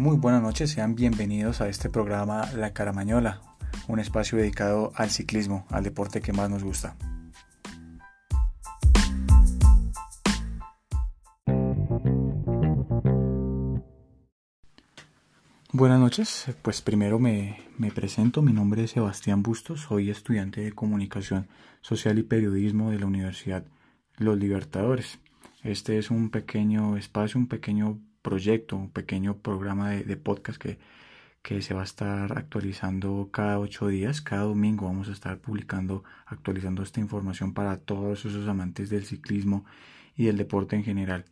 muy buenas noches, sean bienvenidos a este programa La Caramañola, un espacio dedicado al ciclismo, al deporte que más nos gusta. Buenas noches, pues primero me, presento, mi nombre es Sebastián Bustos, soy estudiante de Comunicación Social y Periodismo de la Universidad Los Libertadores. Este es un pequeño espacio, un pequeño proyecto, un pequeño programa de, podcast que, que, se va a estar actualizando cada ocho días. Cada domingo vamos a estar publicando, actualizando esta información para todos esos amantes del ciclismo y del deporte en general.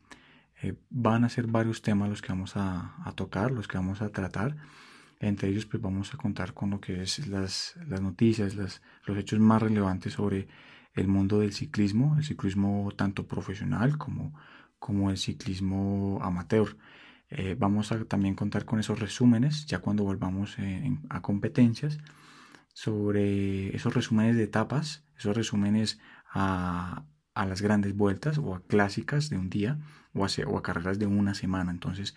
Eh, van a ser varios temas los que vamos a, tocar, los que vamos a tratar. Entre ellos, pues vamos a contar con lo que es las, las noticias, las, los hechos más relevantes sobre el mundo del ciclismo, el ciclismo tanto profesional como, como el ciclismo amateur. Eh, vamos a también contar con esos resúmenes, ya cuando volvamos a competencias, sobre esos resúmenes de etapas, esos resúmenes a, a, las grandes vueltas o a clásicas de un día o a, o a carreras de una semana. Entonces,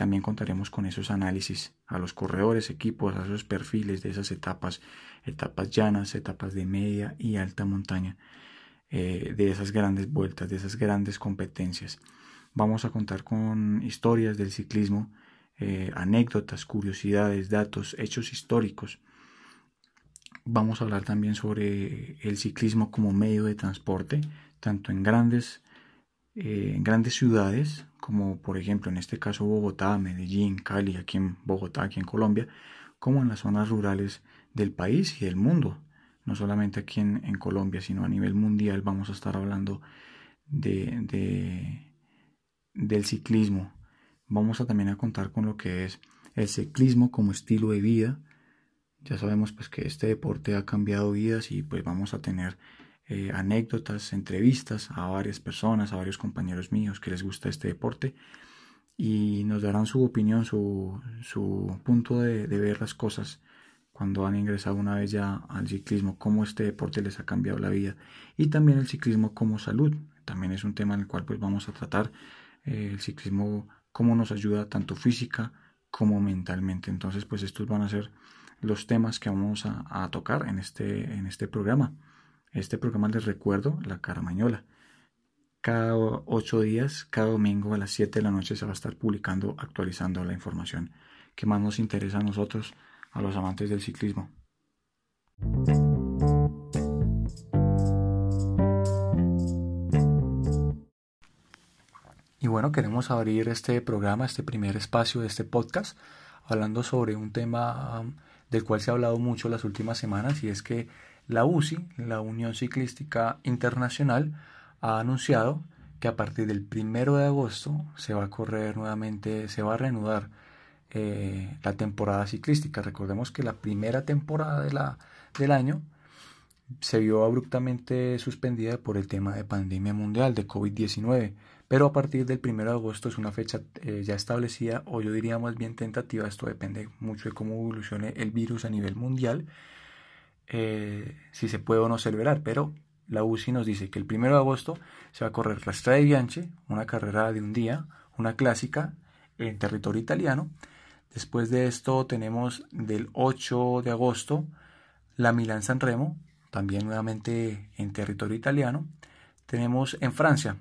también contaremos con esos análisis a los corredores, equipos, a esos perfiles de esas etapas, etapas llanas, etapas de media y alta montaña, eh, de esas grandes vueltas, de esas grandes competencias. Vamos a contar con historias del ciclismo, eh, anécdotas, curiosidades, datos, hechos históricos. Vamos a hablar también sobre el ciclismo como medio de transporte, tanto en grandes, eh, en grandes ciudades como por ejemplo en este caso Bogotá, Medellín, Cali, aquí en Bogotá, aquí en Colombia, como en las zonas rurales del país y del mundo. No solamente aquí en, Colombia, sino a nivel mundial vamos a estar hablando de, del ciclismo. Vamos a también a contar con lo que es el ciclismo como estilo de vida. Ya sabemos pues que este deporte ha cambiado vidas y pues vamos a tener eh, anécdotas, entrevistas a varias personas, a varios compañeros míos que les gusta este deporte y nos darán su opinión, su, su punto de, ver las cosas cuando han ingresado una vez ya al ciclismo, cómo este deporte les ha cambiado la vida y también el ciclismo como salud, también es un tema en el cual pues vamos a tratar eh, el ciclismo, cómo nos ayuda tanto física como mentalmente. Entonces pues estos van a ser los temas que vamos a, a tocar en este, en este programa. Este programa les recuerdo, La Caramañola. Cada ocho días, cada domingo a las 7 de la noche se va a estar publicando, actualizando la información que más nos interesa a nosotros, a los amantes del ciclismo. Y bueno, queremos abrir este programa, este primer espacio de este podcast, hablando sobre un tema um, del cual se ha hablado mucho las últimas semanas y es que la UCI, la Unión Ciclística Internacional, ha anunciado que a partir del primero de agosto se va a correr nuevamente, se va a reanudar eh, la temporada ciclística. Recordemos que la primera temporada de la, del año se vio abruptamente suspendida por el tema de pandemia mundial de COVID-19, pero a partir del primero de agosto es una fecha eh, ya establecida, o yo diría más bien tentativa, esto depende mucho de cómo evolucione el virus a nivel mundial, eh, si se puede o no celebrar, pero la UCI nos dice que el 1 de agosto se va a correr la Strada Bianche, una carrera de un día, una clásica en territorio italiano. Después de esto tenemos del 8 de agosto la Milán San Remo, también nuevamente en territorio italiano. Tenemos en Francia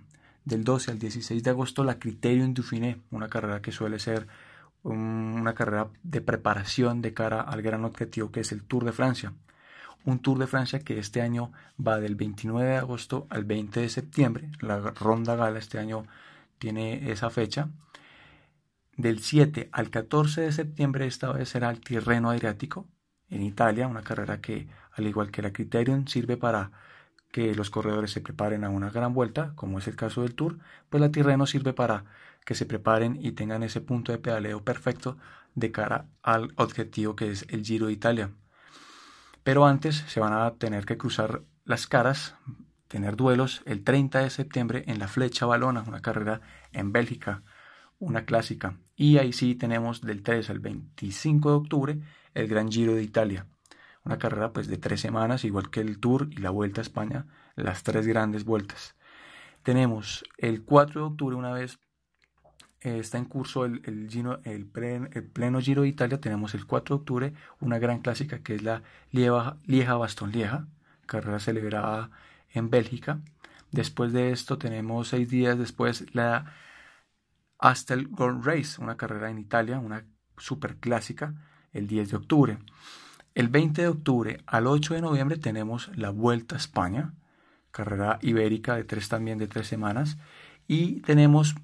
del 12 al 16 de agosto la Criterium Dauphiné, una carrera que suele ser una carrera de preparación de cara al gran objetivo que es el Tour de Francia un Tour de Francia que este año va del 29 de agosto al 20 de septiembre. La Ronda Gala este año tiene esa fecha. Del 7 al 14 de septiembre esta vez será el Tirreno Adriático en Italia, una carrera que al igual que la Criterion sirve para que los corredores se preparen a una gran vuelta, como es el caso del Tour, pues la Tirreno sirve para que se preparen y tengan ese punto de pedaleo perfecto de cara al objetivo que es el Giro de Italia. Pero antes se van a tener que cruzar las caras, tener duelos el 30 de septiembre en la Flecha Balona, una carrera en Bélgica, una clásica. Y ahí sí tenemos del 3 al 25 de octubre el Gran Giro de Italia. Una carrera pues de tres semanas, igual que el Tour y la Vuelta a España, las tres grandes vueltas. Tenemos el 4 de octubre una vez eh, está en curso el, el, pleno Giro de Italia. Tenemos el 4 de octubre una gran clásica que es la Lieja-Baston-Lieja, carrera celebrada en Bélgica. Después de esto tenemos seis días después la Astel Gold Race, una carrera en Italia, una super clásica, el 10 de octubre. El 20 de octubre al 8 de noviembre tenemos la Vuelta a España, carrera ibérica de tres también de tres semanas. Y tenemos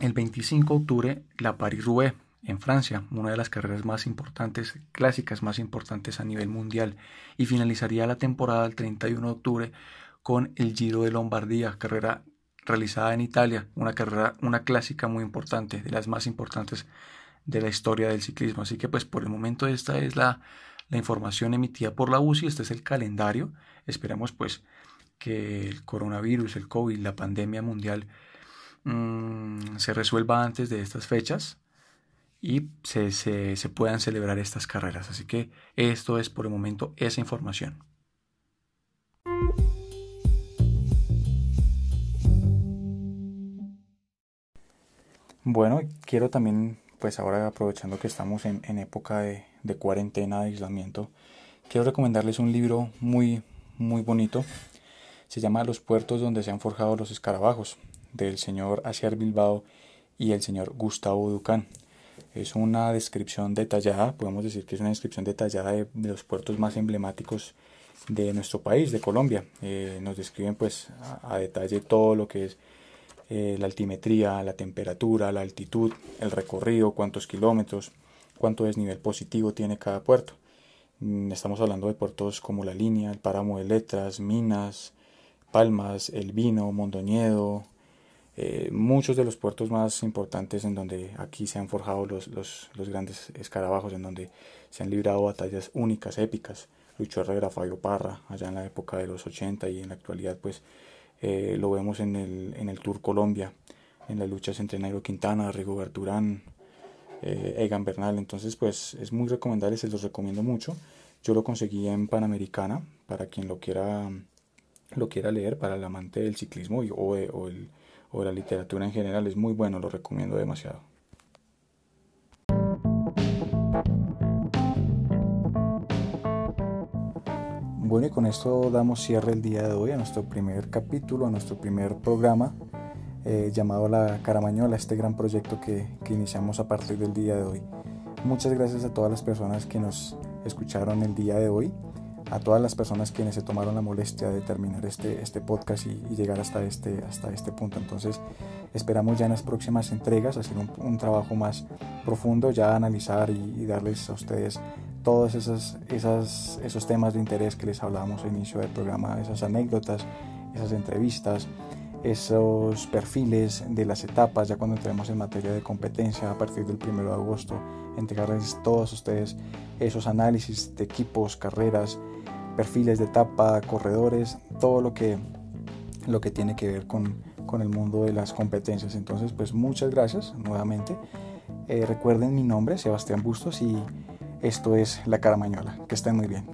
el 25 de octubre la Paris-Roubaix en Francia, una de las carreras más importantes, clásicas más importantes a nivel mundial. Y finalizaría la temporada el 31 de octubre con el Giro de Lombardía, carrera realizada en Italia, una carrera, una clásica muy importante, de las más importantes de la historia del ciclismo. Así que pues por el momento esta es la, la información emitida por la UCI, este es el calendario. Esperamos pues que el coronavirus, el COVID, la pandemia mundial mmm, se resuelva antes de estas fechas y se, se puedan celebrar estas carreras. Así que esto es por el momento esa información. Bueno, quiero también, pues ahora aprovechando que estamos en, época de, cuarentena, de aislamiento, quiero recomendarles un libro muy, muy bonito. Se llama Los puertos donde se han forjado los escarabajos, del señor Asier Bilbao y el señor Gustavo Ducán. Es una descripción detallada, podemos decir que es una descripción detallada de, los puertos más emblemáticos de nuestro país, de Colombia. Eh, nos describen pues a detalle todo lo que es eh, la altimetría, la temperatura, la altitud, el recorrido, cuántos kilómetros, cuánto desnivel positivo tiene cada puerto. Mm, estamos hablando de puertos como La Línea, el Páramo de Letras, Minas, Palmas, El Vino, Mondoñedo, eh, muchos de los puertos más importantes en donde aquí se han forjado los, los, grandes escarabajos, en donde se han librado batallas únicas, épicas. Lucho Herrera, Fabio Parra, allá en la época de los 80 y en la actualidad pues eh, lo vemos en el, en el Tour Colombia, en las luchas entre Nairo Quintana, Rigo Berturán, eh, Egan Bernal. Entonces, pues es muy recomendable, se los recomiendo mucho. Yo lo conseguí en Panamericana, para quien lo quiera, lo quiera leer, para el amante del ciclismo y, o, o, el, o la literatura en general. Es muy bueno, lo recomiendo demasiado. Bueno, y con esto damos cierre el día de hoy a nuestro primer capítulo, a nuestro primer programa eh, llamado La Caramañola, este gran proyecto que, que, iniciamos a partir del día de hoy. Muchas gracias a todas las personas que nos escucharon el día de hoy, a todas las personas quienes se tomaron la molestia de terminar este, este podcast y, llegar hasta este, hasta este punto. Entonces, esperamos ya en las próximas entregas hacer un, trabajo más profundo, ya analizar y darles a ustedes todos esos, esas, esos temas de interés que les hablábamos al inicio del programa, esas anécdotas, esas entrevistas, esos perfiles de las etapas, ya cuando entremos en materia de competencia a partir del 1 de agosto, entregarles todos ustedes esos análisis de equipos, carreras, perfiles de etapa, corredores, todo lo que, lo que tiene que ver con, con el mundo de las competencias. Entonces, pues muchas gracias nuevamente. Eh, recuerden mi nombre, Sebastián Bustos, y esto es La Caramañola. Que estén muy bien.